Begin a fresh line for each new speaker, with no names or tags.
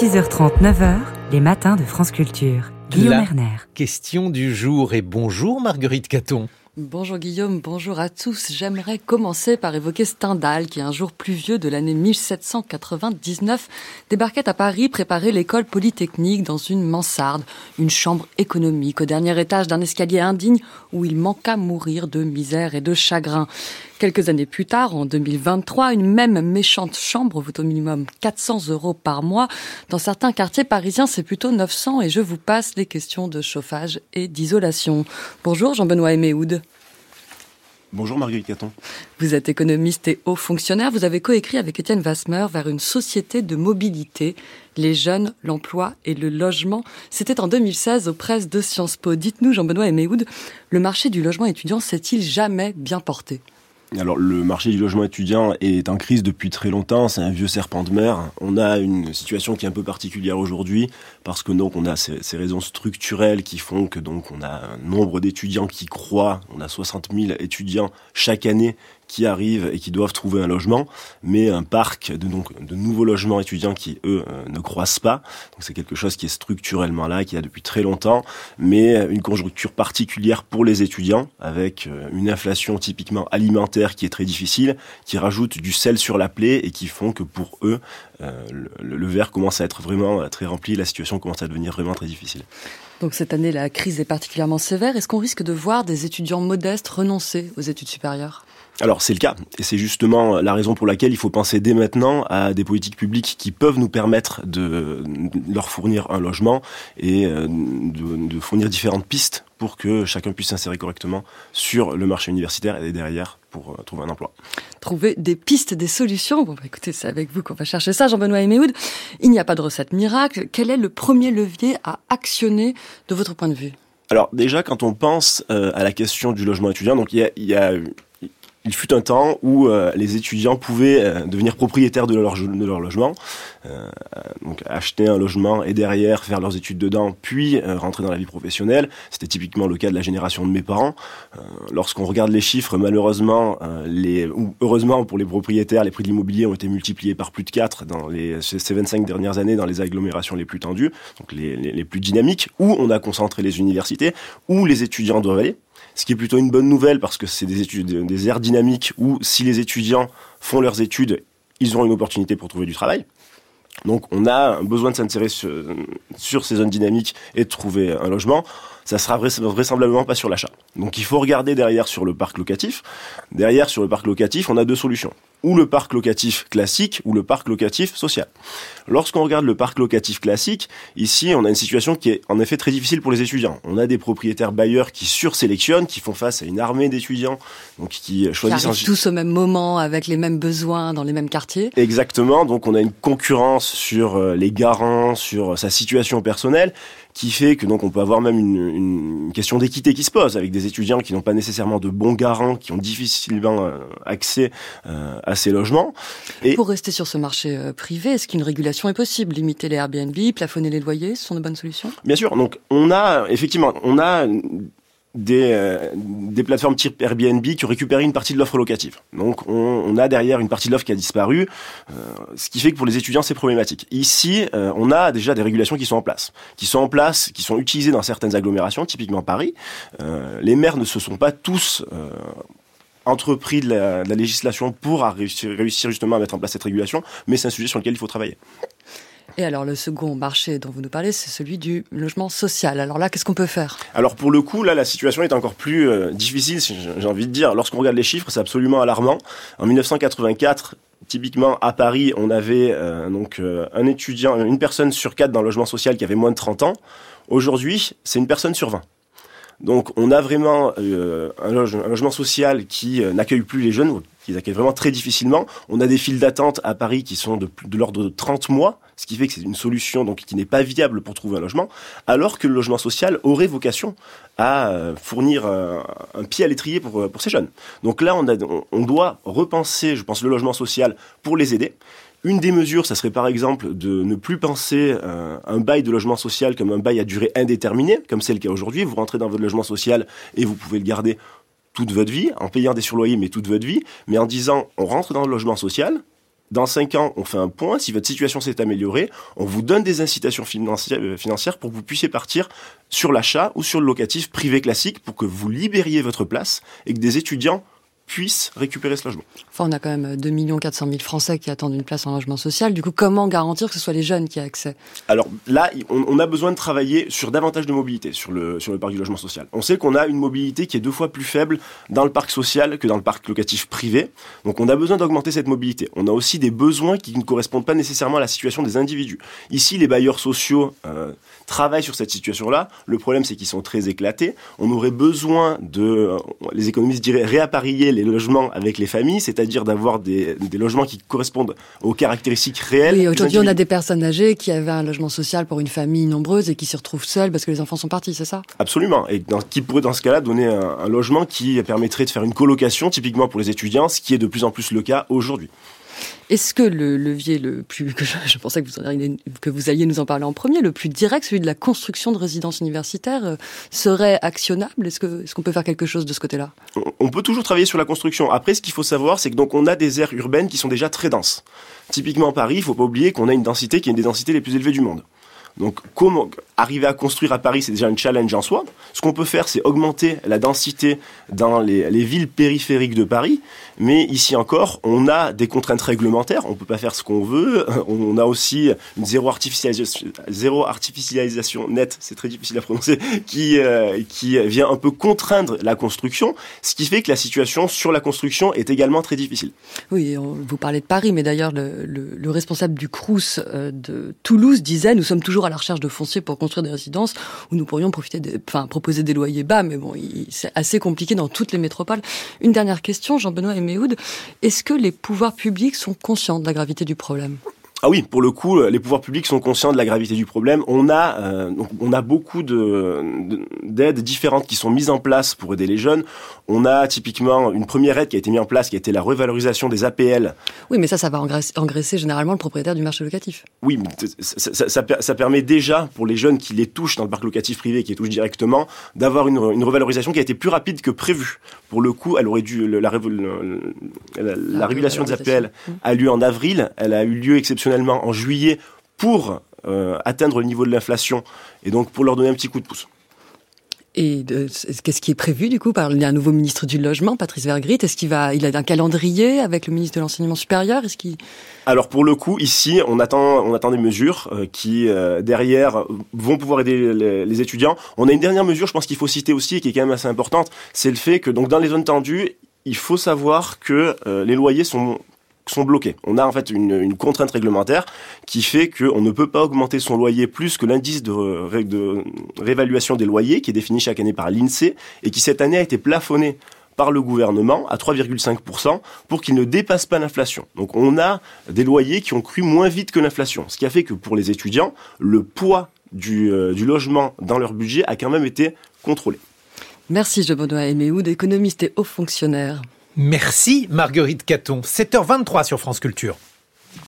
6h30, 9h, les matins de France Culture. Guillaume
La
Erner.
Question du jour et bonjour Marguerite Caton.
Bonjour Guillaume, bonjour à tous. J'aimerais commencer par évoquer Stendhal, qui un jour pluvieux de l'année 1799 débarquait à Paris préparer l'école polytechnique dans une mansarde, une chambre économique au dernier étage d'un escalier indigne où il manqua mourir de misère et de chagrin. Quelques années plus tard, en 2023, une même méchante chambre vaut au minimum 400 euros par mois. Dans certains quartiers parisiens, c'est plutôt 900 et je vous passe les questions de chauffage et d'isolation. Bonjour Jean-Benoît Eméoud.
Bonjour Marguerite Caton.
Vous êtes économiste et haut fonctionnaire. Vous avez coécrit avec Étienne Vasmer vers une société de mobilité, les jeunes, l'emploi et le logement. C'était en 2016 aux presses de Sciences Po. Dites-nous, Jean-Benoît Eméoud, le marché du logement étudiant s'est-il jamais bien porté?
Alors le marché du logement étudiant est en crise depuis très longtemps, c'est un vieux serpent de mer. On a une situation qui est un peu particulière aujourd'hui parce que donc on a ces, ces raisons structurelles qui font que donc on a un nombre d'étudiants qui croît, on a 60 000 étudiants chaque année qui arrivent et qui doivent trouver un logement, mais un parc de, donc, de nouveaux logements étudiants qui, eux, euh, ne croissent pas. Donc c'est quelque chose qui est structurellement là, qui est là depuis très longtemps, mais une conjoncture particulière pour les étudiants, avec euh, une inflation typiquement alimentaire qui est très difficile, qui rajoute du sel sur la plaie et qui font que pour eux, euh, le, le verre commence à être vraiment très rempli, la situation commence à devenir vraiment très difficile.
Donc cette année, la crise est particulièrement sévère. Est-ce qu'on risque de voir des étudiants modestes renoncer aux études supérieures?
Alors c'est le cas, et c'est justement la raison pour laquelle il faut penser dès maintenant à des politiques publiques qui peuvent nous permettre de leur fournir un logement et de, de fournir différentes pistes pour que chacun puisse s'insérer correctement sur le marché universitaire et derrière pour trouver un emploi.
Trouver des pistes, des solutions. Bon, bah, écoutez, c'est avec vous qu'on va chercher ça, Jean-Benoît Eméoud. Il n'y a pas de recette miracle. Quel est le premier levier à actionner de votre point de vue?
Alors déjà, quand on pense euh, à la question du logement étudiant, donc il y a, il y a il fut un temps où euh, les étudiants pouvaient euh, devenir propriétaires de leur, de leur logement, euh, donc acheter un logement et derrière faire leurs études dedans, puis rentrer dans la vie professionnelle. C'était typiquement le cas de la génération de mes parents. Lorsqu'on regarde les chiffres, malheureusement, les, ou heureusement pour les propriétaires, les prix de l'immobilier ont été multipliés par plus de 4 dans les, ces 25 dernières années dans les agglomérations les plus tendues, donc les, les, les plus dynamiques, où on a concentré les universités, où les étudiants doivent aller ce qui est plutôt une bonne nouvelle parce que c'est des études, des aires dynamiques où si les étudiants font leurs études, ils auront une opportunité pour trouver du travail. Donc on a besoin de s'insérer sur, sur, ces zones dynamiques et de trouver un logement. Ça sera vraisemblablement pas sur l'achat. Donc il faut regarder derrière sur le parc locatif. Derrière sur le parc locatif, on a deux solutions ou le parc locatif classique ou le parc locatif social. Lorsqu'on regarde le parc locatif classique, ici on a une situation qui est en effet très difficile pour les étudiants. On a des propriétaires bailleurs qui sursélectionnent, qui font face à une armée d'étudiants, donc qui choisissent
qui tous au même moment avec les mêmes besoins dans les mêmes quartiers.
Exactement, donc on a une concurrence sur euh, les garants, sur sa situation personnelle qui fait que donc on peut avoir même une, une question d'équité qui se pose avec des étudiants qui n'ont pas nécessairement de bons garants, qui ont difficilement euh, accès euh, à ces logements.
Et pour rester sur ce marché euh, privé, est-ce qu'une régulation est possible? Limiter les Airbnb, plafonner les loyers, ce sont de bonnes solutions?
Bien sûr. Donc on a effectivement, on a des, euh, des plateformes type Airbnb qui ont récupéré une partie de l'offre locative. Donc on, on, a derrière une partie de l'offre qui a disparu, euh, ce qui fait que pour les étudiants c'est problématique. Ici, euh, on a déjà des régulations qui sont en place, qui sont en place, qui sont utilisées dans certaines agglomérations, typiquement Paris. Euh, les maires ne se sont pas tous euh, entrepris de la, de la, législation pour réussir, réussir justement à mettre en place cette régulation, mais c'est un sujet sur lequel il faut travailler.
Et alors le second marché dont vous nous parlez, c'est celui du logement social. Alors là, qu'est-ce qu'on peut faire?
Alors pour le coup, là, la situation est encore plus euh, difficile, j'ai envie de dire. Lorsqu'on regarde les chiffres, c'est absolument alarmant. En 1984, typiquement à Paris, on avait euh, donc euh, un étudiant, une personne sur quatre dans le logement social qui avait moins de 30 ans. Aujourd'hui, c'est une personne sur 20. Donc on a vraiment un, un, logement social qui n'accueille plus les jeunes, qui les accueille vraiment très difficilement. On a des files d'attente à Paris qui sont de, l'ordre de 30 mois, ce qui fait que c'est une solution donc qui n'est pas viable pour trouver un logement, alors que le logement social aurait vocation à euh, fournir un, un pied à l'étrier pour, pour ces jeunes. Donc là, on, doit repenser, je pense, le logement social pour les aider. Une des mesures, ça serait par exemple de ne plus penser euh, un bail de logement social comme un bail à durée indéterminée, comme c'est le cas aujourd'hui. Vous rentrez dans votre logement social et vous pouvez le garder toute votre vie, en payant des surloyers, mais toute votre vie, mais en disant on rentre dans le logement social, dans 5 ans, on fait un point. Si votre situation s'est améliorée, on vous donne des incitations euh, financières pour que vous puissiez partir sur l'achat ou sur le locatif privé classique pour que vous libériez votre place et que des étudiants puissent récupérer ce logement.
Enfin, on a quand même 2 400 000 Français qui attendent une place en logement social. Du coup, comment garantir que ce soit les jeunes qui aient accès?
Alors là, on, a besoin de travailler sur davantage de mobilité sur le, sur le parc du logement social. On sait qu'on a une mobilité qui est deux fois plus faible dans le parc social que dans le parc locatif privé. Donc on a besoin d'augmenter cette mobilité. On a aussi des besoins qui ne correspondent pas nécessairement à la situation des individus. Ici, les bailleurs sociaux euh, travaillent sur cette situation-là. Le problème, c'est qu'ils sont très éclatés. On aurait besoin de, euh, les économistes diraient, réappareiller les les logements avec les familles, c'est-à-dire d'avoir des, logements qui correspondent aux caractéristiques réelles.
Oui, aujourd'hui, on a des personnes âgées qui avaient un logement social pour une famille nombreuse et qui se retrouvent seules parce que les enfants sont partis, c'est ça?
Absolument. Et qui pourrait, dans ce cas-là, donner un logement qui permettrait de faire une colocation, typiquement pour les étudiants, ce qui est de plus en plus le cas aujourd'hui.
Est-ce que le levier le plus, que je, pensais que vous, alliez nous en parler en premier, le plus direct, celui de la construction de résidences universitaires, euh, serait actionnable? Est-ce qu'on est peut faire quelque chose de ce côté-là?
On peut toujours travailler sur la construction. Après, ce qu'il faut savoir, c'est que donc on a des aires urbaines qui sont déjà très denses. Typiquement Paris, il faut pas oublier qu'on a une densité qui est une des densités les plus élevées du monde. Donc, arriver à construire à Paris, c'est déjà un challenge en soi. Ce qu'on peut faire, c'est augmenter la densité dans les, villes périphériques de Paris. Mais ici encore, on a des contraintes réglementaires. On peut pas faire ce qu'on veut. On a aussi une zéro artificialisation, nette, c'est très difficile à prononcer, qui, euh, qui vient un peu contraindre la construction. Ce qui fait que la situation sur la construction est également très difficile.
Oui, vous parlez de Paris, mais d'ailleurs, le, le, responsable du CRUS euh, de Toulouse disait, nous sommes toujours à la recherche de fonciers pour construire des résidences où nous pourrions profiter enfin, proposer des loyers bas, mais bon, c'est assez compliqué dans toutes les métropoles. Une dernière question, Jean-Benoît et Méhoud. Est-ce que les pouvoirs publics sont conscients de la gravité du problème?
Ah oui, pour le coup, les pouvoirs publics sont conscients de la gravité du problème. On a, euh, on a beaucoup de, d'aides différentes qui sont mises en place pour aider les jeunes. On a typiquement une première aide qui a été mise en place, qui a été la revalorisation des APL.
Oui, mais ça, ça va engraisser, généralement le propriétaire du marché locatif.
Oui, ça, ça, ça, permet déjà pour les jeunes qui les touchent dans le parc locatif privé, qui les touchent directement, d'avoir une, une, revalorisation qui a été plus rapide que prévu. Pour le coup, elle aurait dû la, la, la régulation des APL a lieu en avril, elle a eu lieu exceptionnellement en juillet pour euh, atteindre le niveau de l'inflation et donc pour leur donner un petit coup de pouce.
Et qu'est-ce qui est prévu du coup par il y a un nouveau ministre du logement, Patrice Vergrit Est-ce qu'il va, il a un calendrier avec le ministre de l'enseignement supérieur? Est-ce qu'il
Alors pour le coup, ici, on attend, on attend des mesures euh, qui euh, derrière vont pouvoir aider les, étudiants. On a une dernière mesure, je pense qu'il faut citer aussi, qui est quand même assez importante, c'est le fait que donc dans les zones tendues, il faut savoir que les loyers sont sont bloqués. On a en fait une, contrainte réglementaire qui fait qu'on ne peut pas augmenter son loyer plus que l'indice de, réévaluation des loyers qui est défini chaque année par l'INSEE et qui cette année a été plafonné par le gouvernement à 3,5% pour qu'il ne dépasse pas l'inflation. Donc on a des loyers qui ont cru moins vite que l'inflation, ce qui a fait que pour les étudiants, le poids du, euh, logement dans leur budget a quand même été contrôlé.
Merci Jean-Benoît Eméoud, économiste et haut fonctionnaire.
Merci Marguerite Caton. 7h23 sur France Culture.